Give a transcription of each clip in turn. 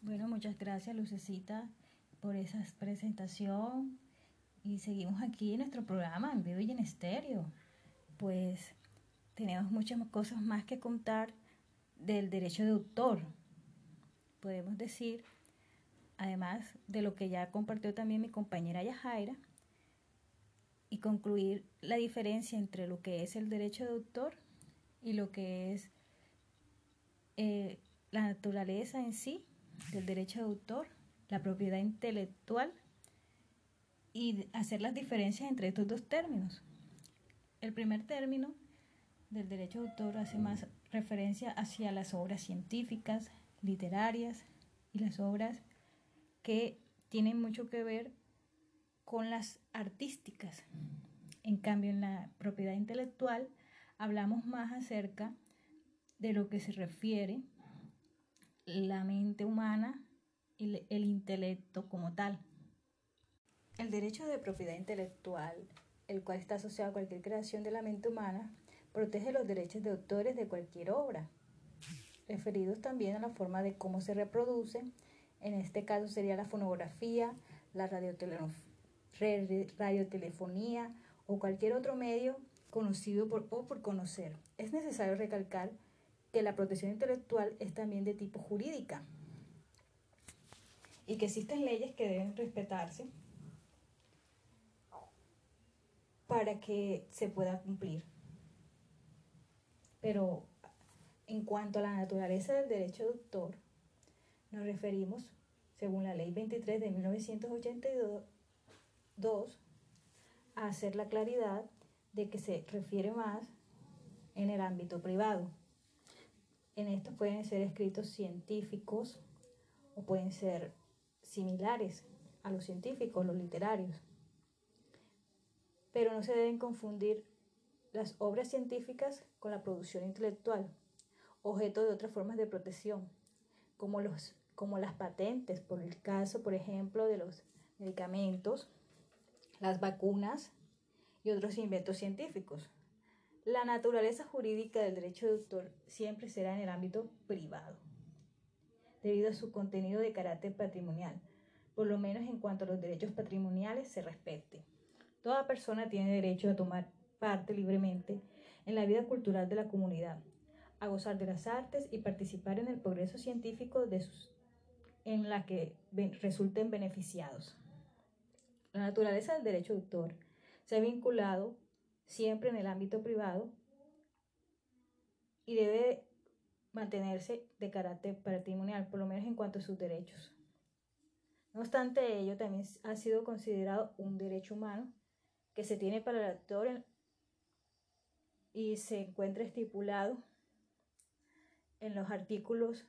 Bueno, muchas gracias Lucecita por esa presentación y seguimos aquí nuestro programa en vivo y en estéreo. Pues tenemos muchas cosas más que contar del derecho de autor. Podemos decir, además de lo que ya compartió también mi compañera Yajaira, y concluir la diferencia entre lo que es el derecho de autor y lo que es eh, la naturaleza en sí del derecho de autor, la propiedad intelectual y hacer las diferencias entre estos dos términos. El primer término del derecho de autor hace más referencia hacia las obras científicas, literarias y las obras que tienen mucho que ver con las artísticas. En cambio, en la propiedad intelectual hablamos más acerca de lo que se refiere la mente humana y el intelecto como tal. El derecho de propiedad intelectual, el cual está asociado a cualquier creación de la mente humana, protege los derechos de autores de cualquier obra, referidos también a la forma de cómo se reproduce, en este caso sería la fonografía, la radiotelefonía o cualquier otro medio conocido por, o por conocer. Es necesario recalcar que la protección intelectual es también de tipo jurídica y que existen leyes que deben respetarse para que se pueda cumplir. Pero en cuanto a la naturaleza del derecho de autor, nos referimos, según la Ley 23 de 1982, a hacer la claridad de que se refiere más en el ámbito privado. En estos pueden ser escritos científicos o pueden ser similares a los científicos, los literarios. Pero no se deben confundir las obras científicas con la producción intelectual, objeto de otras formas de protección, como, los, como las patentes, por el caso, por ejemplo, de los medicamentos, las vacunas y otros inventos científicos. La naturaleza jurídica del derecho de autor siempre será en el ámbito privado, debido a su contenido de carácter patrimonial, por lo menos en cuanto a los derechos patrimoniales se respete. Toda persona tiene derecho a tomar parte libremente en la vida cultural de la comunidad, a gozar de las artes y participar en el progreso científico de sus, en la que resulten beneficiados. La naturaleza del derecho de autor se ha vinculado siempre en el ámbito privado y debe mantenerse de carácter patrimonial, por lo menos en cuanto a sus derechos. No obstante ello, también ha sido considerado un derecho humano que se tiene para el actor y se encuentra estipulado en los artículos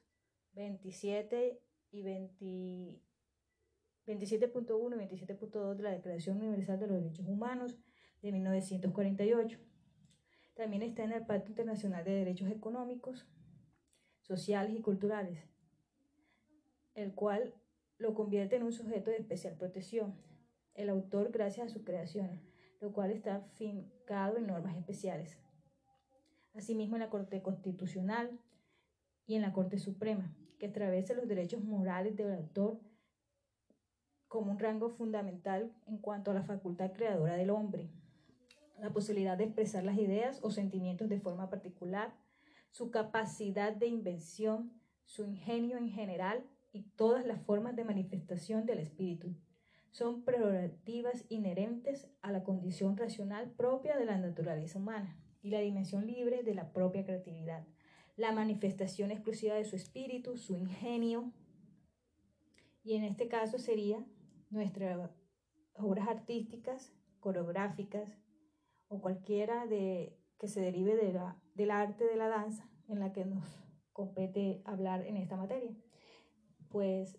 27 y 27.1 y 27.2 de la Declaración Universal de los Derechos Humanos de 1948. También está en el Pacto Internacional de Derechos Económicos, Sociales y Culturales, el cual lo convierte en un sujeto de especial protección. El autor gracias a su creación, lo cual está fincado en normas especiales. Asimismo en la Corte Constitucional y en la Corte Suprema, que establece los derechos morales del autor como un rango fundamental en cuanto a la facultad creadora del hombre la posibilidad de expresar las ideas o sentimientos de forma particular, su capacidad de invención, su ingenio en general y todas las formas de manifestación del espíritu. Son prerrogativas inherentes a la condición racional propia de la naturaleza humana y la dimensión libre de la propia creatividad, la manifestación exclusiva de su espíritu, su ingenio, y en este caso sería nuestras obras artísticas, coreográficas, o cualquiera de, que se derive de la, del arte de la danza en la que nos compete hablar en esta materia. Pues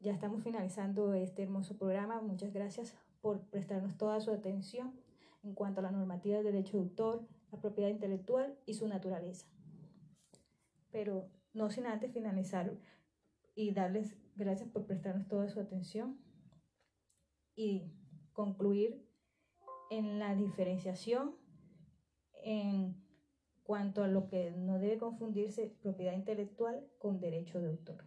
ya estamos finalizando este hermoso programa. Muchas gracias por prestarnos toda su atención en cuanto a la normativa del derecho de autor, la propiedad intelectual y su naturaleza. Pero no sin antes finalizar y darles gracias por prestarnos toda su atención y concluir en la diferenciación en cuanto a lo que no debe confundirse propiedad intelectual con derecho de autor.